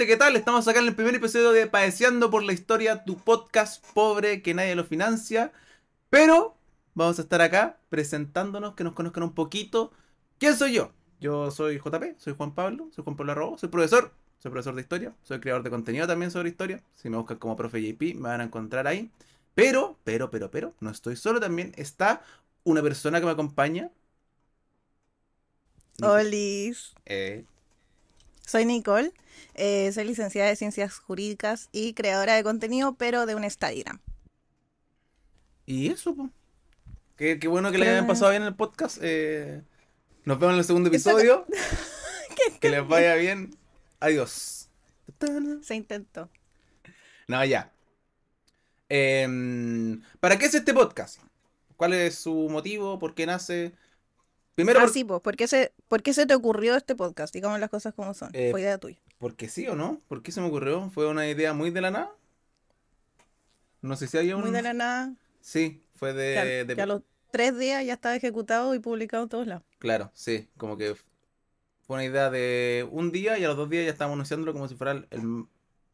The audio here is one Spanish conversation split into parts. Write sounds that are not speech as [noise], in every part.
gente, ¿qué tal? Estamos acá en el primer episodio de Padeciendo por la Historia, tu podcast pobre que nadie lo financia. Pero vamos a estar acá presentándonos, que nos conozcan un poquito. ¿Quién soy yo? Yo soy JP, soy Juan Pablo, soy Juan Pablo Arrobo, soy profesor, soy profesor de historia, soy creador de contenido también sobre historia. Si me buscan como profe JP, me van a encontrar ahí. Pero, pero, pero, pero, no estoy solo, también está una persona que me acompaña. Olis. Eh, Soy Nicole, eh, soy licenciada de Ciencias Jurídicas y creadora de contenido, pero de un Instagram. y eso, po. Qué, qué bueno que le hayan pasado bien el podcast. eh, nos vemos en el segundo episodio. [laughs] que les vaya bien. Adiós. Se intentó. No, ya. Em, ¿Para qué es este podcast? ¿Cuál es su motivo? ¿Por qué nace? Primero, Ah, por- sí, pues, ¿por qué, se, ¿por qué se te ocurrió este podcast? Digamos las cosas como son. Eh, Fue idea tuya. porque sí o no. ¿Por qué se me ocurrió? ¿Fue una idea muy de la nada? No sé si había un... Muy de la nada. Sí, fue de... de- que a los tres días ya estaba ejecutado y publicado en todos lados. Claro, sí. Como que fue una idea de un día y a los dos días ya estábamos anunciándolo como si fuera el, el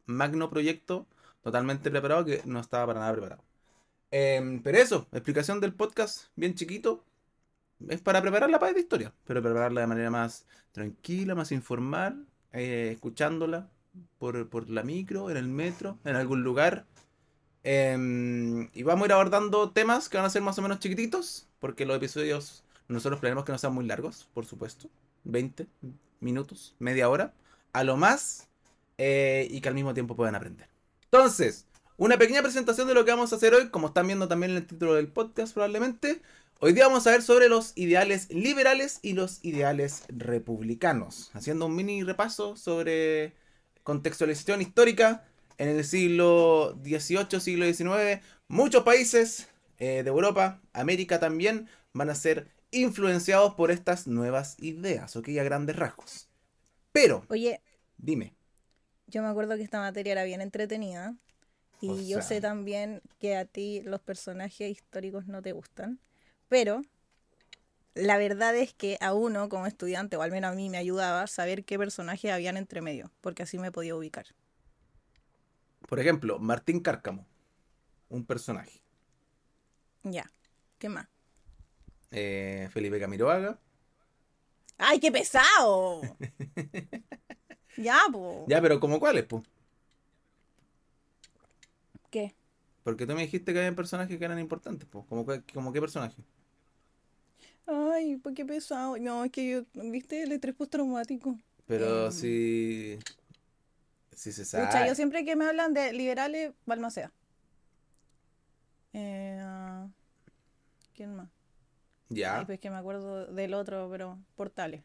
magno proyecto totalmente preparado que no estaba para nada preparado. Em, pero eso, explicación del podcast bien chiquito. Es para preparar la paz de historia, pero prepararla de manera más tranquila, más informal, eh, escuchándola por, por la micro, en el metro, en algún lugar. Em, y vamos a ir abordando temas que van a ser más o menos chiquititos, porque los episodios nosotros planeamos que no sean muy largos, por supuesto. 20 minutos, media hora, a lo más, eh, y que al mismo tiempo puedan aprender. Entonces, una pequeña presentación de lo que vamos a hacer hoy, como están viendo también en el título del podcast probablemente. Hoy día vamos a ver sobre los ideales liberales y los ideales republicanos, haciendo un mini repaso sobre contextualización histórica en el siglo XVIII, siglo XIX. Muchos países eh, de Europa, América también, van a ser influenciados por estas nuevas ideas, ok, a grandes rasgos. Pero, Oye, dime, yo me acuerdo que esta materia era bien entretenida. Y O yo sea- sé también que a ti los personajes históricos no te gustan. Pero la verdad es que a uno como estudiante, o al menos a mí me ayudaba saber qué personajes habían entre medio, porque así me podía ubicar. por ejemplo, Martín Cárcamo, un personaje. Ya, ¿qué más? Eh, Felipe Camiroaga. ¡Ay, qué pesado! [laughs] ya, po. Ya, pero ¿como cuáles, pues? ¿Qué? Porque tú me dijiste que había personajes que eran importantes, pues. ¿Como, qué- como qué personaje? Ay, pues qué pesado. No, es que yo, ¿viste? El estrés postraumático. Pero Em. si... Si se sabe. Pucha, yo siempre que me hablan de liberales, Balmaceda. Eh, ¿Quién más? Ya. Ay, pues que me acuerdo del otro, pero Portales.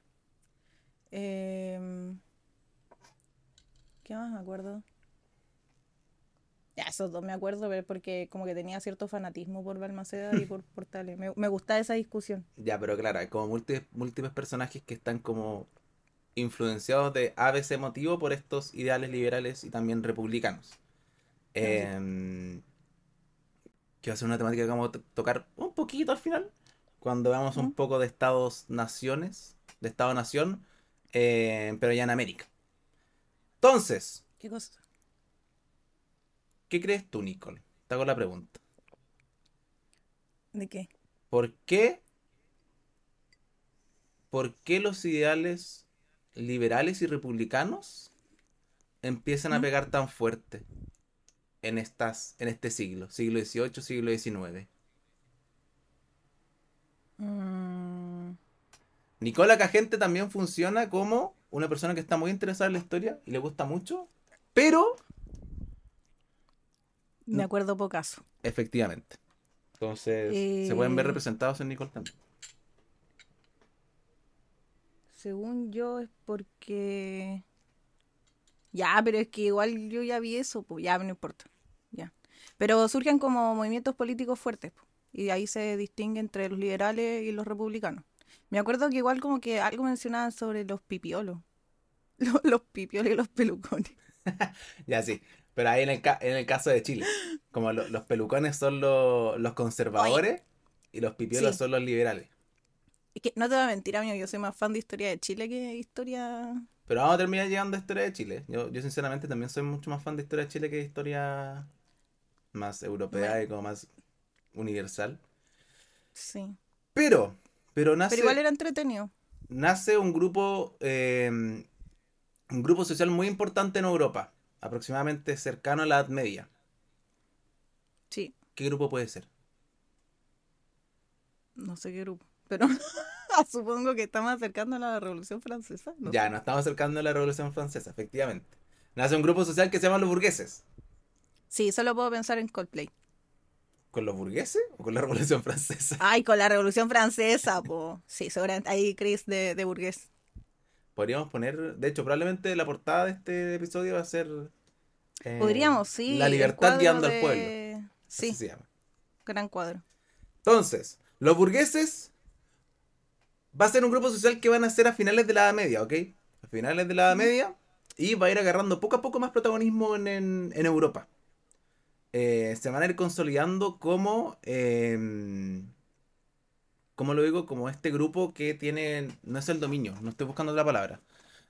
Em, ¿Qué más me acuerdo? Ya, esos dos me acuerdo, pero porque como que tenía cierto fanatismo por Balmaceda y [laughs] por Portales. Me, me gustaba esa discusión. Ya, pero claro, hay como múltiples, múltiples personajes que están como influenciados de ABC motivo por estos ideales liberales y también republicanos. Em, que va a ser una temática que vamos a to- tocar un poquito al final, cuando veamos un poco de estados-naciones, de Estado-nación, eh, pero ya en América. Entonces, ¿Qué cosa? ¿Qué crees tú, Nicole? Te hago la pregunta. ¿De qué? ¿Por qué? ¿Por qué los ideales liberales y republicanos empiezan a ¿Mm? pegar tan fuerte en estas, en este siglo, siglo XVIII, siglo XIX? Mm, Nicola Cagente también funciona como una persona que está muy interesada en la historia y le gusta mucho, pero me acuerdo pocaso. efectivamente. Entonces, se pueden ver Eh. representados en Nicole también. Según yo es porque... Ya, pero es que igual yo ya vi eso, pues ya no importa. Ya. Pero surgen como movimientos políticos fuertes, po, y ahí se distingue entre los liberales y los republicanos. Me acuerdo que igual como que algo mencionaban sobre los pipiolos. [laughs] Los, los pipiolos y los pelucones. [laughs] Ya sí, pero ahí en el, ca- en el caso de Chile, como lo- los pelucones son lo- los conservadores y los pipiolos Sí. son los liberales. Es que no te voy a mentir, amigo, yo soy más fan de historia de Chile que historia Pero vamos a terminar llegando a Historia de Chile. Yo, yo sinceramente también soy mucho más fan de Historia de Chile que de historia más europea y como más universal. Sí. Pero, pero nace, Pero igual era entretenido. nace un grupo, eh, un grupo social muy importante en Europa, aproximadamente cercano a la Edad Media. Sí. ¿Qué grupo puede ser? No sé qué grupo. Pero [laughs] supongo que estamos acercando a la Revolución Francesa. No ya, sé. nos estamos acercando a la Revolución Francesa, efectivamente. Nace un grupo social que se llama los burgueses. Sí, solo puedo pensar en Coldplay. ¿Con los burgueses o con la [laughs] Revolución Francesa? Ay, con la Revolución Francesa, po. Sí, seguramente ahí Chris de, de burgués. Podríamos poner, de hecho, probablemente la portada de este episodio va a ser... eh, Podríamos, sí. La libertad guiando al pueblo. Sí, Así se llama. gran cuadro. Entonces, los burgueses va a ser un grupo social que van a ser a finales de la Edad Media, ¿ok? A finales de la Edad Media y va a ir agarrando poco a poco más protagonismo en, en- en Europa. Eh, se van a ir consolidando como, eh, ¿cómo lo digo? Como este grupo que tiene, no es el dominio, no estoy buscando la palabra,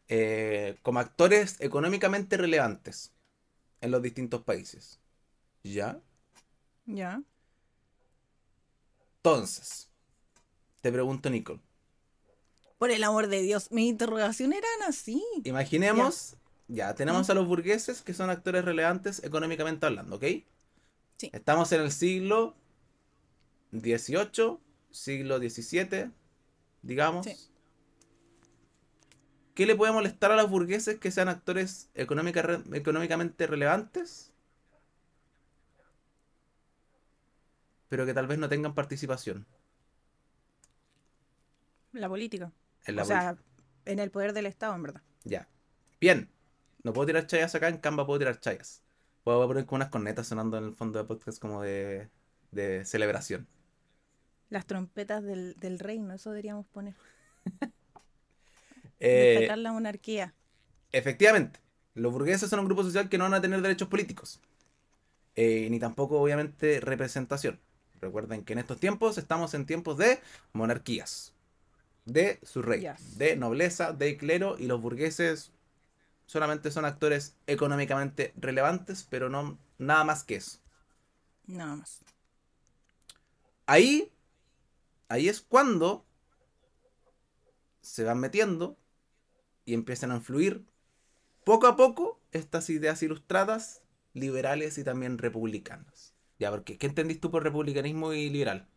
eh, como actores económicamente relevantes en los distintos países. ¿Ya? Ya. Entonces, te pregunto, Nicole. Por el amor de Dios, mis interrogaciones eran así. Imaginemos, ya, tenemos a los burgueses que son actores relevantes económicamente hablando, ¿ok? Sí. Estamos en el siglo XVIII, siglo XVII, digamos. Sí. ¿Qué le puede molestar a los burgueses que sean actores económica- re- económicamente relevantes? Pero que tal vez no tengan participación La política. en la o sea, en el poder del Estado, en verdad. Ya. Bien. No puedo tirar chayas acá, en Canva puedo tirar chayas. Puedo poner como unas cornetas sonando en el fondo de podcast como de, de celebración. Las trompetas del, del reino, eso deberíamos poner. [laughs] Eh, Destacar la monarquía. efectivamente, los burgueses son un grupo social que no van a tener derechos políticos. Eh, ni tampoco, obviamente, representación. Recuerden que en estos tiempos estamos en tiempos de monarquías. De su rey. Yes. De nobleza, de clero. Y los burgueses solamente son actores económicamente relevantes, pero no nada más que eso. Nada más. Ahí, ahí es cuando se van metiendo y empiezan a influir poco a poco estas ideas ilustradas, liberales y también republicanas. Ya, porque ¿qué entendís tú por republicanismo y liberal?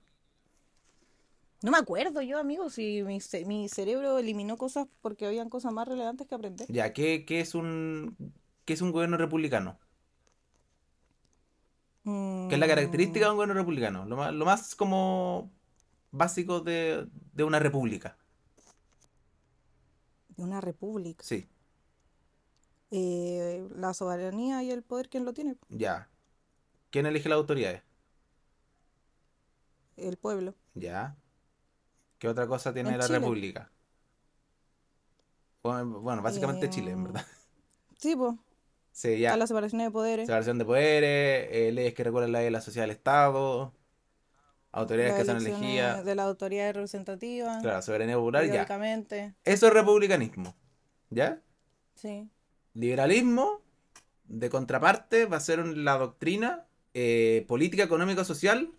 No me acuerdo yo, amigo, si mi, ce- mi cerebro eliminó cosas porque habían cosas más relevantes que aprender. Ya, ¿qué, qué es un qué es un gobierno republicano? ¿Qué es la característica de un gobierno republicano? Lo más, lo más como básico de, de una república. De una república. Sí, Eh, la soberanía y el poder, ¿quién lo tiene? ya. ¿Quién elige las autoridades? El pueblo. Ya. ¿Qué otra cosa tiene En la Chile. República? Bueno, básicamente Chile, en Eh, verdad. Sí, pues. Sí, ya. Está la separación de poderes. Separación de poderes, eh, leyes que regulan la vida de la sociedad del Estado, autoridades las que son elegidas, de la autoridad representativa. claro, soberanía popular, ya. Eso es republicanismo, ¿ya? Sí. Liberalismo, de contraparte, va a ser la doctrina eh, política, económica, social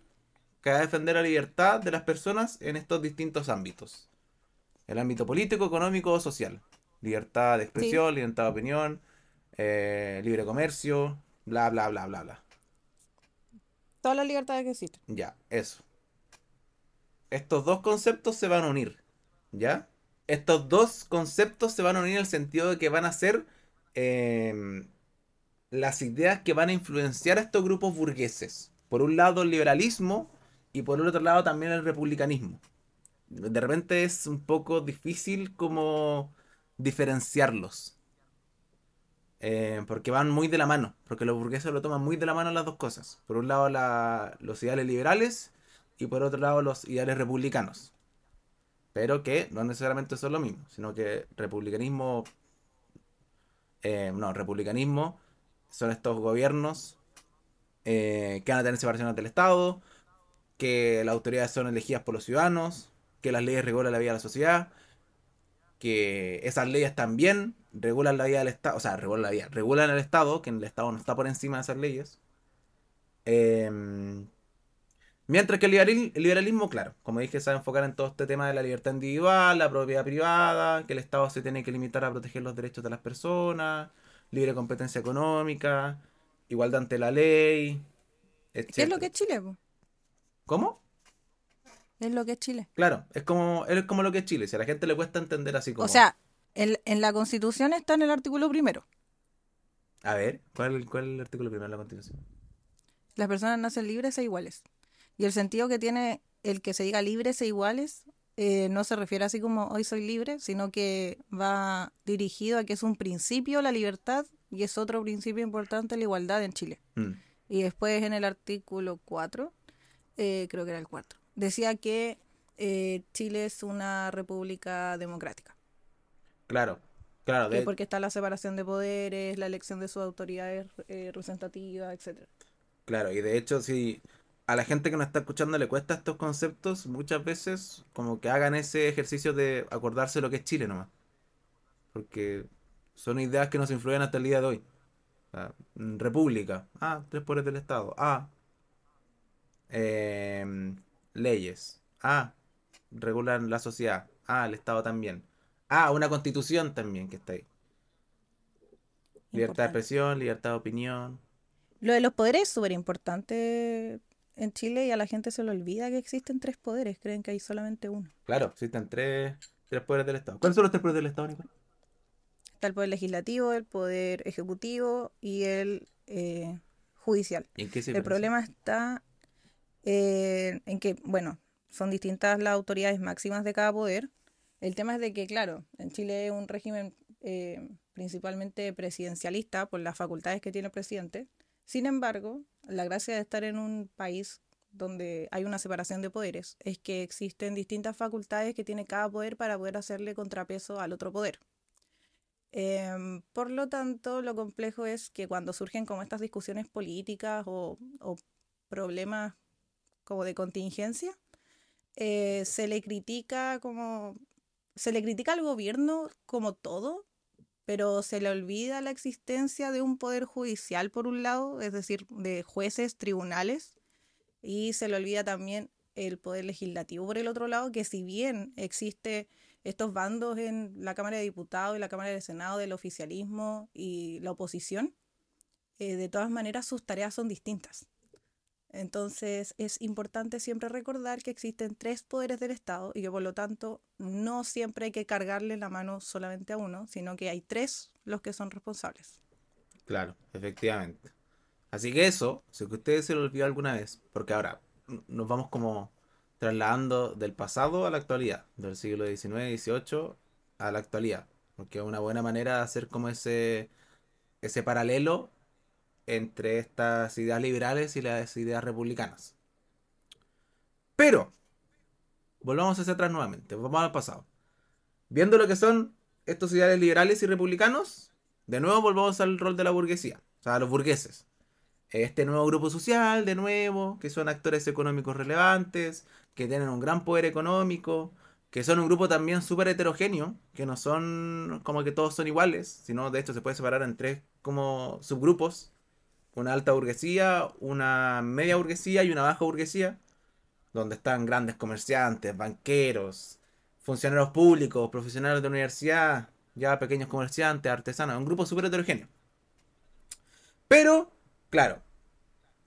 que va a defender la libertad de las personas en estos distintos ámbitos. El ámbito político, económico o social. Libertad de expresión, libertad de opinión, eh, libre comercio, bla, bla, bla, bla, bla. Todas las libertades que existen. Ya, eso. Estos dos conceptos se van a unir, ¿ya? Estos dos conceptos se van a unir en el sentido de que van a ser em, las ideas que van a influenciar a estos grupos burgueses. Por un lado el liberalismo y por el otro lado también el republicanismo. De repente es un poco difícil como diferenciarlos. Eh, porque van muy de la mano, porque los burgueses lo toman muy de la mano las dos cosas. Por un lado la- los ideales liberales y por otro lado los ideales republicanos. Pero que no necesariamente son lo mismo, sino que republicanismo, eh, no, republicanismo son estos gobiernos eh, que van a tener separaciones del Estado, que las autoridades son elegidas por los ciudadanos, que las leyes regulan la vida de la sociedad, que esas leyes también regulan la vida del Estado, o sea, regulan la vida, regulan el Estado, que el Estado no está por encima de esas leyes. Em, mientras que el liberalismo, claro, como dije, se va a enfocar en todo este tema de la libertad individual, la propiedad privada, que el Estado se tiene que limitar a proteger los derechos de las personas, libre competencia económica, igualdad ante la ley, etc. ¿Qué es lo que es Chile? ¿Cómo? Es lo que es Chile. Claro, es como, es como lo que es Chile. Si a la gente le cuesta entender así como. O sea, en la Constitución está en el artículo primero. A ver, ¿cuál, ¿cuál es el artículo primero de la Constitución? Las personas nacen libres e iguales. Y el sentido que tiene el que se diga libres e iguales eh, no se refiere así como hoy soy libre, sino que va dirigido a que es un principio la libertad y es otro principio importante la igualdad en Chile. Mm. Y después en el artículo 4, eh, creo que era el 4, decía que eh, Chile es una república democrática. Claro, claro. De... Porque está la separación de poderes, la elección de sus autoridades representativas, etcétera. Claro, y de hecho, si a la gente que nos está escuchando le cuesta estos conceptos, muchas veces como que hagan ese ejercicio de acordarse lo que es Chile nomás. Porque son ideas que nos influyen hasta el día de hoy. república. Ah, tres poderes del Estado. Ah, Em, leyes. Ah, regulan la sociedad. Ah, el Estado también. Ah, una constitución también que está ahí. Libertad de expresión, libertad de opinión. Lo de los poderes es súper importante en Chile y a la gente se le olvida que existen tres poderes. Creen que hay solamente uno. Claro, existen tres, tres poderes del Estado. ¿Cuáles son los tres poderes del Estado, Nicolás? Está el poder legislativo, el poder ejecutivo y el eh, judicial. en qué el problema está eh, en que, bueno, son distintas las autoridades máximas de cada poder. El tema es de que, claro, en Chile es un régimen eh, principalmente presidencialista por las facultades que tiene el presidente. Sin embargo, la gracia de estar en un país donde hay una separación de poderes es que existen distintas facultades que tiene cada poder para poder hacerle contrapeso al otro poder. Em, por lo tanto, lo complejo es que cuando surgen como estas discusiones políticas o, problemas como de contingencia, eh, se le critica como se le critica al gobierno como todo, pero se le olvida la existencia de un poder judicial por un lado, es decir, de jueces, tribunales, y se le olvida también el poder legislativo por el otro lado, que si bien existe estos bandos en la Cámara de Diputados y la Cámara de Senado del oficialismo y la oposición, eh, de todas maneras sus tareas son distintas. Entonces es importante siempre recordar que existen tres poderes del Estado y que por lo tanto no siempre hay que cargarle la mano solamente a uno, sino que hay tres los que son responsables. Claro, efectivamente. Así que eso, si ustedes se lo olvidó alguna vez, porque ahora nos vamos como trasladando del pasado a la actualidad, del siglo XIX, XVIII a la actualidad, porque es una buena manera de hacer como ese, ese paralelo entre estas ideas liberales y las ideas republicanas. Pero, volvamos hacia atrás nuevamente, vamos al pasado. Viendo lo que son estos ideales liberales y republicanos, de nuevo volvamos al rol de la burguesía, o sea, a los burgueses. Este nuevo grupo social, de nuevo, que son actores económicos relevantes, que tienen un gran poder económico, que son un grupo también súper heterogéneo, que no son como que todos son iguales, sino de hecho se puede separar en tres como subgrupos, una alta burguesía, una media burguesía y una baja burguesía, donde están grandes comerciantes, banqueros, funcionarios públicos, profesionales de universidad, ya pequeños comerciantes, artesanos, un grupo súper heterogéneo. Pero, claro,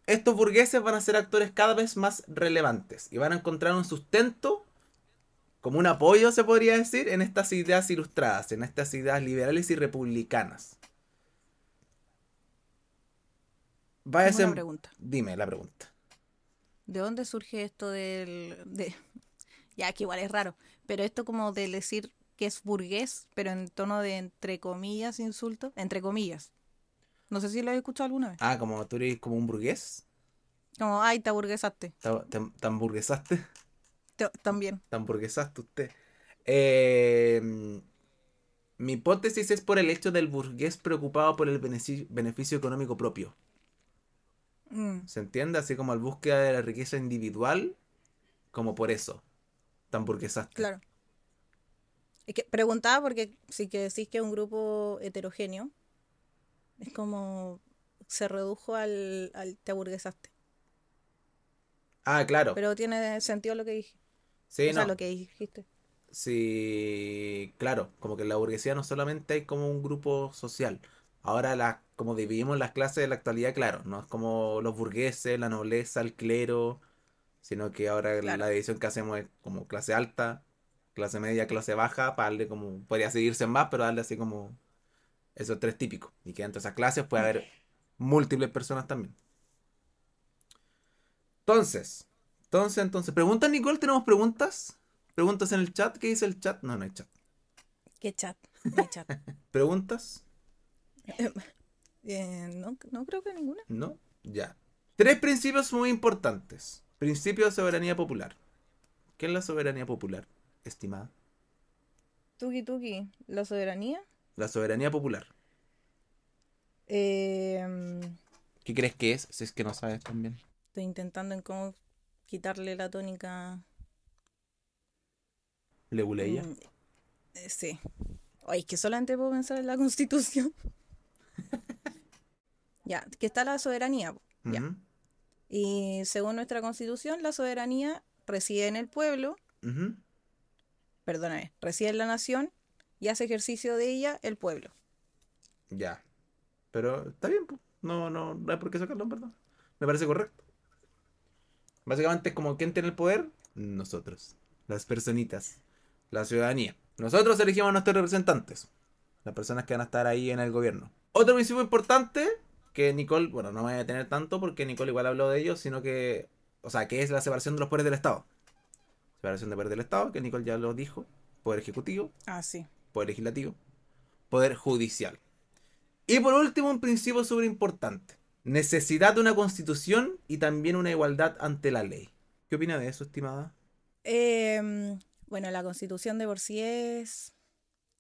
estos burgueses van a ser actores cada vez más relevantes y van a encontrar un sustento, como un apoyo se podría decir, en estas ideas ilustradas, en estas ideas liberales y republicanas. Va a ser... pregunta. Dime la pregunta. ¿De dónde surge esto del... De... [laughs] Ya, que igual es raro, pero esto como de decir que es burgués, pero en tono de entre comillas insulto, entre comillas. No sé si lo he escuchado alguna vez. Ah, como tú eres como un burgués. Como, ay, te burguesaste. ¿Te, hamburguesaste? también. Te hamburguesaste usted. Eh, mi hipótesis es por el hecho del burgués preocupado por el beneficio económico propio. Mm. ¿Se entiende? Así como al búsqueda de la riqueza individual, como por eso. Tan burguesaste. Claro. Es que preguntaba porque si que decís que es un grupo heterogéneo, es como se redujo al, al te aburguesaste. Ah, claro. Pero tiene sentido lo que dije. sí, o sea, no. lo que dijiste. Sí, claro, como que en la burguesía no solamente hay como un grupo social. Ahora la, como dividimos las clases de la actualidad, claro, no es como los burgueses, la nobleza, el clero, sino que ahora Claro. la división que hacemos es como clase alta, clase media, clase baja, para darle como, podría seguirse en más, pero darle así como esos tres típicos. Y que entre esas clases puede haber múltiples personas también. Entonces, entonces, entonces, preguntas, Nicole, ¿tenemos preguntas? ¿Preguntas en el chat? ¿Qué dice el chat? No, no hay chat. ¿Qué chat? No hay chat. [laughs] ¿Preguntas? [laughs] Eh, no, no creo que ninguna. ¿No? Ya. Tres principios muy importantes. Principio de soberanía popular. ¿Qué es la soberanía popular, estimada? Tuki Tuki, la soberanía. La soberanía popular. Eh, ¿Qué crees que es? Si es que no sabes también. estoy intentando en cómo quitarle la tónica. Leguleya. Mm, eh, sí. Ay, es que solamente puedo pensar en la [laughs] constitución. Ya, que está la soberanía. Ya. Y según nuestra constitución, la soberanía reside en el pueblo, ujú. perdóname, reside en la nación y hace ejercicio de ella el pueblo. Ya. Pero está bien. No, no, no hay por qué sacarlo, verdad. Me parece correcto. Básicamente es como ¿quién tiene el poder? Nosotros. Las personitas. La ciudadanía. Nosotros elegimos a nuestros representantes. Las personas que van a estar ahí en el gobierno. Otro principio importante que Nicole, bueno, no me voy a tener tanto porque Nicole igual habló de ello, sino que, o sea, que es la separación de los poderes del Estado. Separación de poderes del Estado, que Nicole ya lo dijo. Poder ejecutivo, Ah, sí. poder legislativo, poder judicial. Y por último, un principio súper importante. Necesidad de una constitución y también una igualdad ante la ley. ¿Qué opina de eso, estimada? Em, bueno, la constitución de por sí es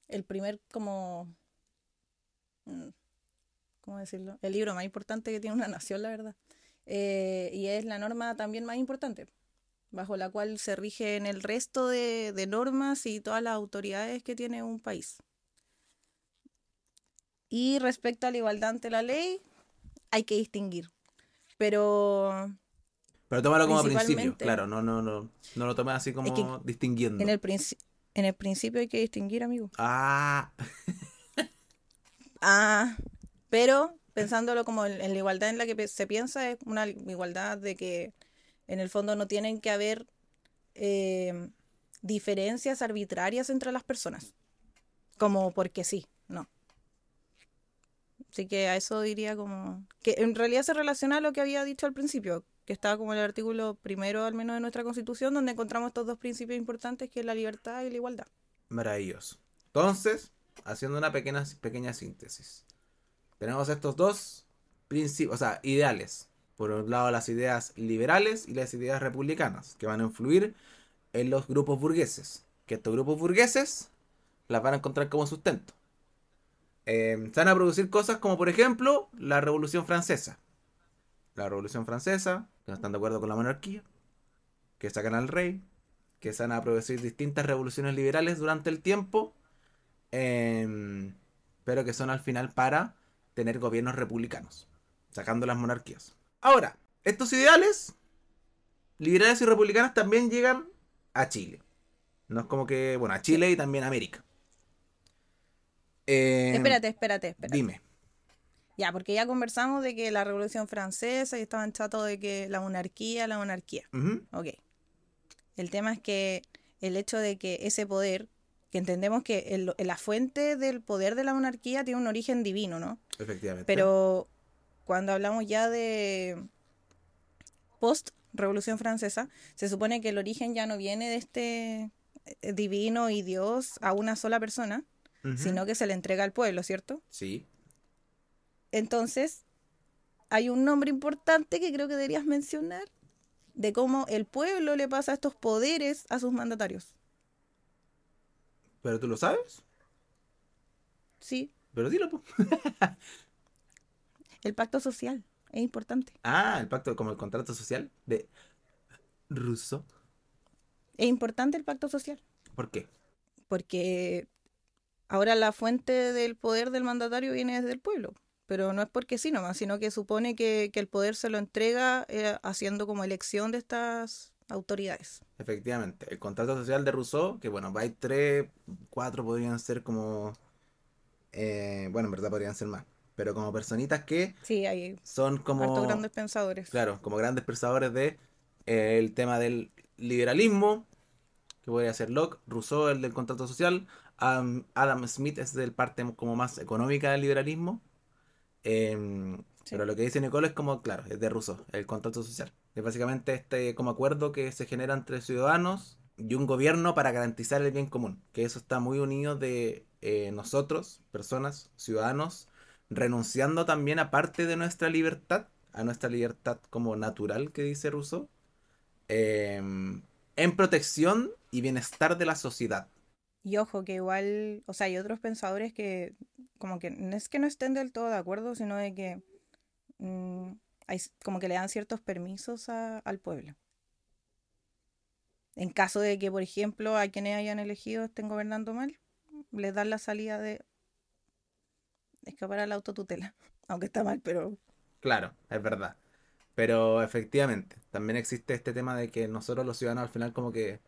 el primer como... ¿Cómo decirlo? El libro más importante que tiene una nación, la verdad. Eh, y es la norma también más importante, bajo la cual se rigen el resto de, de normas y todas las autoridades que tiene un país. Y respecto a la igualdad ante la ley, hay que distinguir. Pero Pero tómalo como principio, claro, no, no, no, no lo tomes así como que distinguiendo. en el, en el principio hay que distinguir, amigo. Ah, Ah, pero pensándolo como en, la igualdad en la que se piensa, es una igualdad de que en el fondo no tienen que haber eh, diferencias arbitrarias entre las personas, como porque sí, no. Así que a eso diría como que en realidad se relaciona a lo que había dicho al principio, que estaba como el artículo primero al menos de nuestra constitución, donde encontramos estos dos principios importantes, que es la libertad y la igualdad. maravilloso. Entonces, haciendo una pequeña, pequeña síntesis. Tenemos estos dos principios, o sea, ideales. Por un lado, las ideas liberales y las ideas republicanas, que van a influir en los grupos burgueses. Que estos grupos burgueses las van a encontrar como sustento. Eh, se van a producir cosas como, por ejemplo, la Revolución Francesa. La Revolución Francesa, que no están de acuerdo con la monarquía, que sacan al rey, que se van a producir distintas revoluciones liberales durante el tiempo, em, pero que son al final para tener gobiernos republicanos, sacando las monarquías. Ahora, estos ideales, liberales y republicanos, también llegan a Chile. No es como que, bueno, a Chile y también a América. Em, Espérate, espérate, espérate. Dime. Ya, porque ya conversamos de que la Revolución Francesa y estaban chatos de que la monarquía, la monarquía. Ujú, Ok. El tema es que el hecho de que ese poder, que entendemos que el- la fuente del poder de la monarquía tiene un origen divino, ¿no? Efectivamente. Pero cuando hablamos ya de post Revolución Francesa, se supone que el origen ya no viene de este eh, divino y Dios a una sola persona, sino que se le entrega al pueblo, ¿cierto? Sí. Entonces, hay un nombre importante que creo que deberías mencionar de cómo el pueblo le pasa estos poderes a sus mandatarios. ¿Pero tú lo sabes? Sí, Pero dilo, [laughs] el pacto social es importante. Ah, el pacto, como el contrato social de Rousseau. Es importante el pacto social. ¿Por qué? Porque ahora la fuente del poder del mandatario viene desde el pueblo. Pero no es porque sí nomás, sino que supone que, que el poder se lo entrega eh, haciendo como elección de estas autoridades. Efectivamente. El contrato social de Rousseau, que bueno, hay tres, cuatro podrían ser como... eh, bueno, en verdad podrían ser más. Pero como personitas que Sí, hay son como... grandes pensadores. Claro, como grandes pensadores de eh, el tema del liberalismo, que podría ser Locke, Rousseau el del contrato social, Adam, Adam Smith es del parte como más económica del liberalismo. Em, Sí. Pero lo que dice Nicole es como, claro, es de Rousseau, el contrato social. Es básicamente este como acuerdo que se genera entre ciudadanos y un gobierno para garantizar el bien común. Que eso está muy unido de eh, nosotros, personas, ciudadanos, renunciando también a parte de nuestra libertad, a nuestra libertad como natural que dice Rousseau, em, en protección y bienestar de la sociedad. Y ojo, que igual, o sea, hay otros pensadores que como que no es que no estén del todo de acuerdo, sino de que mm, hay, como que le dan ciertos permisos a- al pueblo. En caso de que, por ejemplo, a quienes hayan elegido estén gobernando mal, les dan la salida de escapar a la autotutela. [laughs] Aunque está mal, pero Claro, es verdad. Pero efectivamente, también existe este tema de que nosotros los ciudadanos al final como que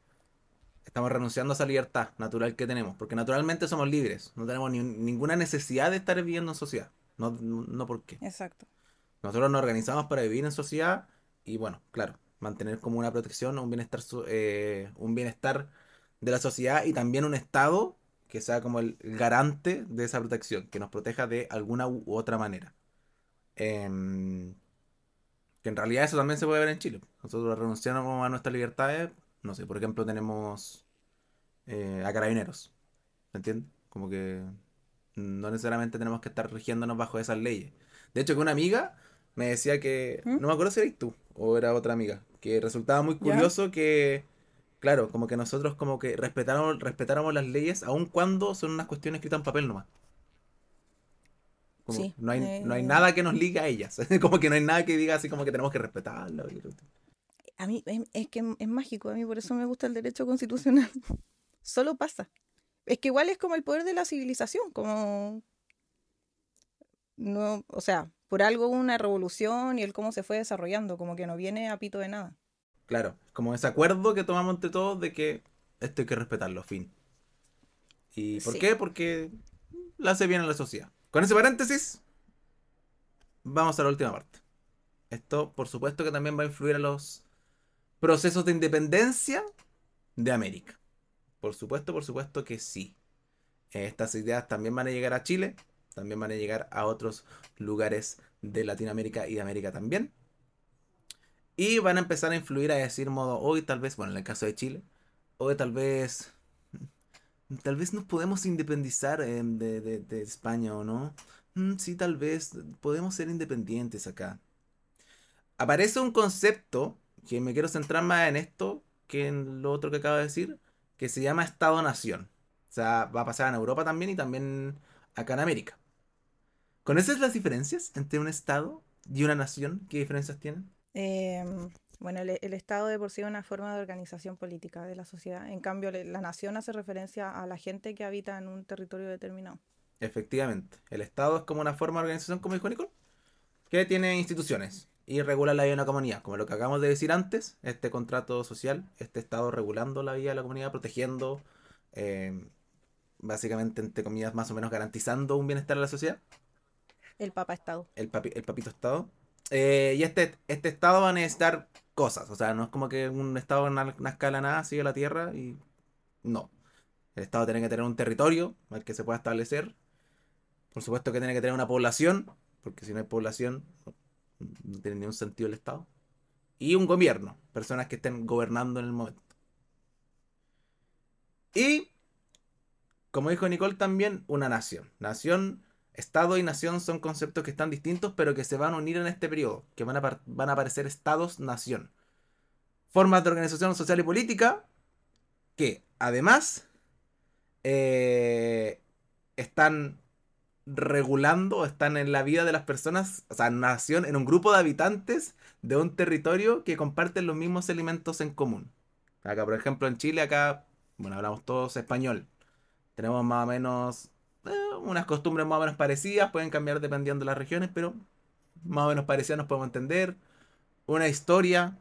estamos renunciando a esa libertad natural que tenemos, porque naturalmente somos libres, no tenemos ni- ninguna necesidad de estar viviendo en sociedad, no, no, no por qué. exacto. Nosotros nos organizamos para vivir en sociedad y bueno, claro, mantener como una protección, un bienestar, eh, un bienestar de la sociedad y también un Estado que sea como el garante de esa protección, que nos proteja de alguna u otra manera. Em, que en realidad eso también se puede ver en Chile. Nosotros renunciamos a nuestras libertades, no sé, por ejemplo tenemos eh, a carabineros, ¿me entiendes? Como que no necesariamente tenemos que estar rigiéndonos bajo esas leyes. De hecho, que una amiga me decía que, ¿Mm? no me acuerdo si eres tú o era otra amiga, que resultaba muy ¿Ya? curioso que, claro, como que nosotros como que respetáramos, respetáramos las leyes aun cuando son unas cuestiones escritas en papel nomás. Como Sí, no hay, no hay eh, nada que nos ligue a ellas. [laughs] como que no hay nada que diga así como que tenemos que respetarlo. A mí es, es que es mágico, a mí por eso me gusta el derecho constitucional. [laughs] Solo pasa. Es que igual es como el poder de la civilización, como no, o sea, por algo una revolución y el cómo se fue desarrollando, como que no viene a pito de nada. Claro, como ese acuerdo que tomamos entre todos de que esto hay que respetarlo, fin. ¿Y por Sí. qué? Porque le hace bien a la sociedad. Con ese paréntesis, vamos a la última parte. Esto, por supuesto, que también va a influir a los procesos de independencia de América. Por supuesto, por supuesto que sí. Estas ideas también van a llegar a Chile, también van a llegar a otros lugares de Latinoamérica y de América también. Y van a empezar a influir a decir modo, hoy tal vez, bueno, en el caso de Chile, hoy tal vez, [laughs] tal vez nos podemos independizar de, de- de España o no. Mm, sí, tal vez podemos ser independientes acá. Aparece un concepto que me quiero centrar más en esto que en lo otro que acabo de decir, que se llama Estado-Nación. O sea, va a pasar en Europa también y también acá en América. ¿Conoces las diferencias entre un Estado y una nación? ¿Qué diferencias tienen? Em, bueno, el, el Estado de por sí es una forma de organización política de la sociedad. En cambio, la nación hace referencia a la gente que habita en un territorio determinado. Efectivamente, el Estado es como una forma de organización, como dijo Nicole, que tiene instituciones y regula la vida de una comunidad. Como lo que acabamos de decir antes, este contrato social, este Estado regulando la vida de la comunidad, protegiendo, eh, básicamente, entre comillas, más o menos garantizando un bienestar a la sociedad, El Papa Estado. el, el papito Estado. Eh, y este, este Estado va a necesitar cosas, o sea, no es como que un Estado na- nazca de la nada, sigue la tierra y no. El Estado tiene que tener un territorio al que se pueda establecer. Por supuesto que tiene que tener una población, porque si no hay población, no tiene ningún sentido el Estado. Y un gobierno, personas que estén gobernando en el momento. Y, como dijo Nicole también, una nación. Nación, Estado y nación son conceptos que están distintos, pero que se van a unir en este periodo, que van a, van a aparecer estados-nación. Formas de organización social y política que, además, eh, están regulando, están en la vida de las personas, o sea, nación, en un grupo de habitantes de un territorio que comparten los mismos elementos en común. Acá, por ejemplo, en Chile, acá, bueno, hablamos todos español. Tenemos más o menos eh, unas costumbres más o menos parecidas, pueden cambiar dependiendo de las regiones, pero más o menos parecidas nos podemos entender. Una historia,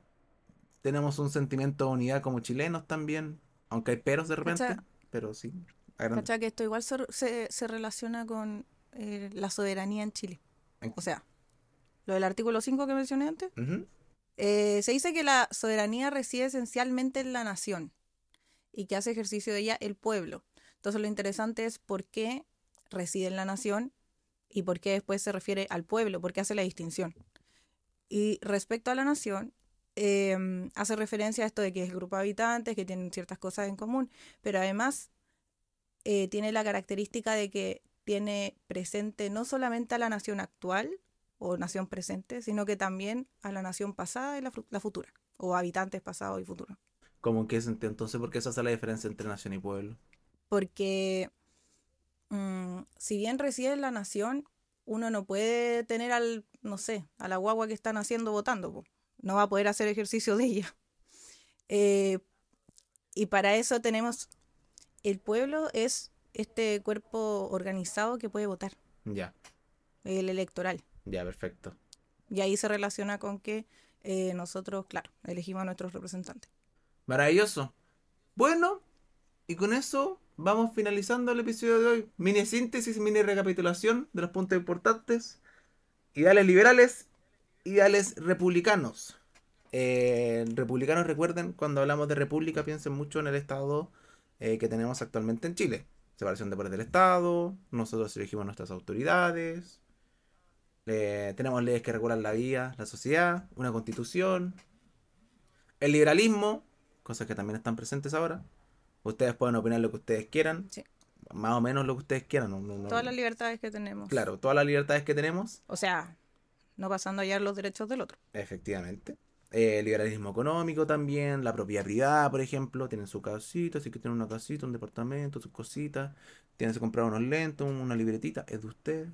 tenemos un sentimiento de unidad como chilenos también, aunque hay peros de repente, Cacha- pero sí. ¿Cachai? Que esto igual se, se, se relaciona con eh, la soberanía en Chile. O sea, lo del artículo 5 que mencioné antes. Eh, se dice que la soberanía reside esencialmente en la nación y que hace ejercicio de ella el pueblo. Entonces lo interesante es por qué reside en la nación y por qué después se refiere al pueblo, por qué hace la distinción. Y respecto a la nación, eh, hace referencia a esto de que es el grupo de habitantes, que tienen ciertas cosas en común, pero además eh, tiene la característica de que tiene presente no solamente a la nación actual o nación presente, sino que también a la nación pasada y la, futura, o habitantes pasados y futuros. Como que sentido entonces, ¿por qué esa hace la diferencia entre nación y pueblo? Porque mm, si bien reside en la nación, uno no puede tener al, no sé, a la guagua que está naciendo votando, po. no va a poder hacer ejercicio de ella. [laughs] Eh, y para eso tenemos, el pueblo es este cuerpo organizado que puede votar, Ya, el electoral. ya, perfecto. Y ahí se relaciona con que eh, nosotros, claro, elegimos a nuestros representantes. Maravilloso. Bueno, y con eso vamos finalizando el episodio de hoy. Mini síntesis, mini recapitulación de los puntos importantes. Ideales liberales, ideales republicanos. Eh, republicanos, recuerden, cuando hablamos de república, piensen mucho en el Estado eh, que tenemos actualmente en Chile. Separación de poderes del Estado, nosotros elegimos nuestras autoridades, eh, tenemos leyes que regulan la vida, la sociedad, una constitución, el liberalismo, cosas que también están presentes ahora. Ustedes pueden opinar lo que ustedes quieran, Sí. más o menos lo que ustedes quieran. no- no- no- Todas las libertades que tenemos. Claro, todas las libertades que tenemos, O sea, no pasando allá los derechos del otro. efectivamente. Eh, liberalismo económico también, la propiedad privada, por ejemplo, tienen su casita, así que tienen una casita, un departamento, sus cositas, tienen que comprar unos lentes, un- una libretita, es de usted.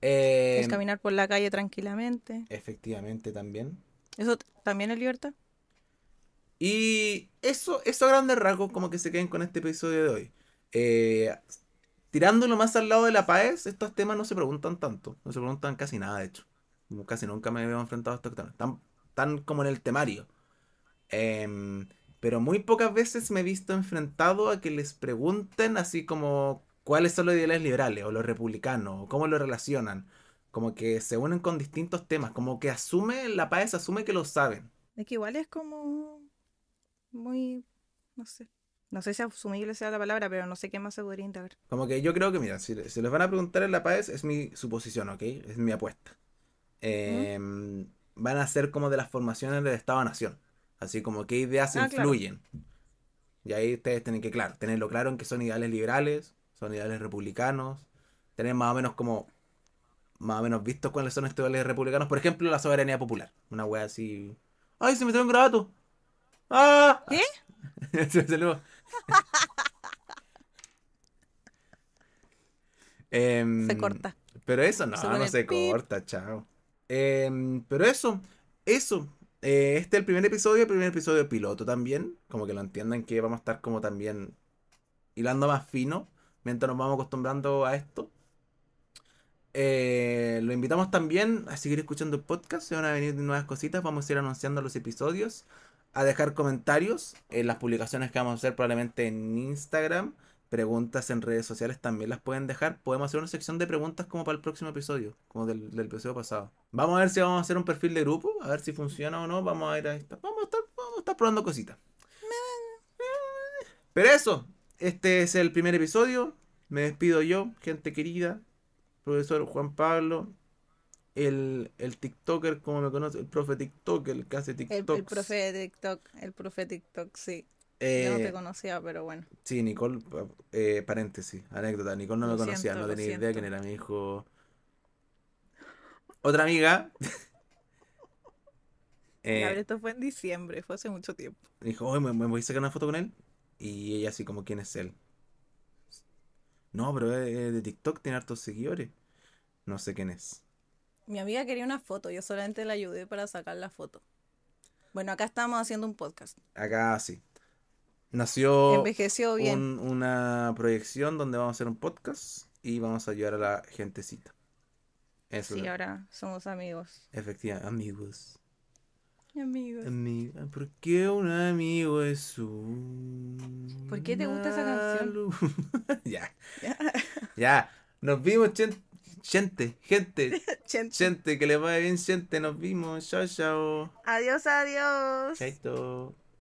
Eh, es caminar por la calle tranquilamente. efectivamente también. ¿Eso también es libertad? Y eso, eso a grandes rasgos, como que se queden con este episodio de hoy. Eh, tirándolo más al lado de la PAES, estos temas no se preguntan tanto. No se preguntan casi nada, de hecho. Casi nunca me veo enfrentado a estos temas. Tan, tan como en el temario. Em, pero muy pocas veces me he visto enfrentado a que les pregunten así como cuáles son los ideales liberales o los republicanos, o cómo lo relacionan. Como que se unen con distintos temas, como que asume, la PAES asume que lo saben. Es que igual es como muy, no sé. No sé si asumible sea la palabra, pero no sé qué más se podría integrar. Como que yo creo que, mira, si, si les van a preguntar en la PAES, es mi suposición, ¿ok? Es mi apuesta. Eh, Van a ser como de las formaciones del Estado-Nación. Así como qué ideas Ah, claro. influyen. Y ahí ustedes tienen que, claro, tenerlo claro en que son ideales liberales, son ideales republicanos, tener más o menos como, más o menos vistos cuáles son estos ideales republicanos. Por ejemplo, la soberanía popular. Una wea así... ¡Ay, se me salió un grabato! ¡Ah! ¿Qué? [laughs] [laughs] Em, Se corta. Pero eso no, Se no se pip. corta, chao. Em, pero eso, eso. Eh, este es el primer episodio, el primer episodio piloto también. Como que lo entiendan que vamos a estar como también hilando más fino mientras nos vamos acostumbrando a esto. Eh, lo invitamos también a seguir escuchando el podcast. Se van a venir nuevas cositas. Vamos a ir anunciando los episodios. A dejar comentarios en las publicaciones que vamos a hacer probablemente en Instagram. Preguntas en redes sociales también las pueden dejar. Podemos hacer una sección de preguntas como para el próximo episodio, como del, episodio pasado. Vamos a ver si vamos a hacer un perfil de grupo, a ver si funciona o no. Vamos a ir a esta- Vamos a estar, vamos a estar probando cositas. Pero eso, este es el primer episodio. Me despido yo, gente querida. Profesor Juan Pablo. El, el TikToker, como me conoce, el profe TikToker, el que hace El, TikToks. el profe de TikTok, el profe TikTok, sí. Eh, Yo no te conocía, pero bueno. Sí, Nicole, eh, paréntesis, anécdota. Nicole no Lo me conocía, siento, no tenía idea quién era mi hijo. Otra amiga [laughs] eh, pero esto fue en diciembre, fue hace mucho tiempo. dijo, oye, ¿me, me voy a sacar una foto con él? Y ella así como, ¿quién es él? No, pero es de TikTok, tiene hartos seguidores. No sé quién es. Mi amiga quería una foto, yo solamente la ayudé para sacar la foto. Bueno, acá estamos haciendo un podcast. Acá sí. nació Envejeció bien. un- una proyección donde vamos a hacer un podcast y vamos a ayudar a la gentecita. Eso Sí, es. ahora somos amigos. Efectivamente, amigos. Amigos. Amiga, ¿por qué un amigo es un... ¿Por qué te gusta esa canción? [laughs] luz? ya, ya. Nos vimos, chen- gente, [laughs] gente, gente, que le vaya bien, gente. Nos vimos. Chao, chao. Adiós, adiós. Chaito.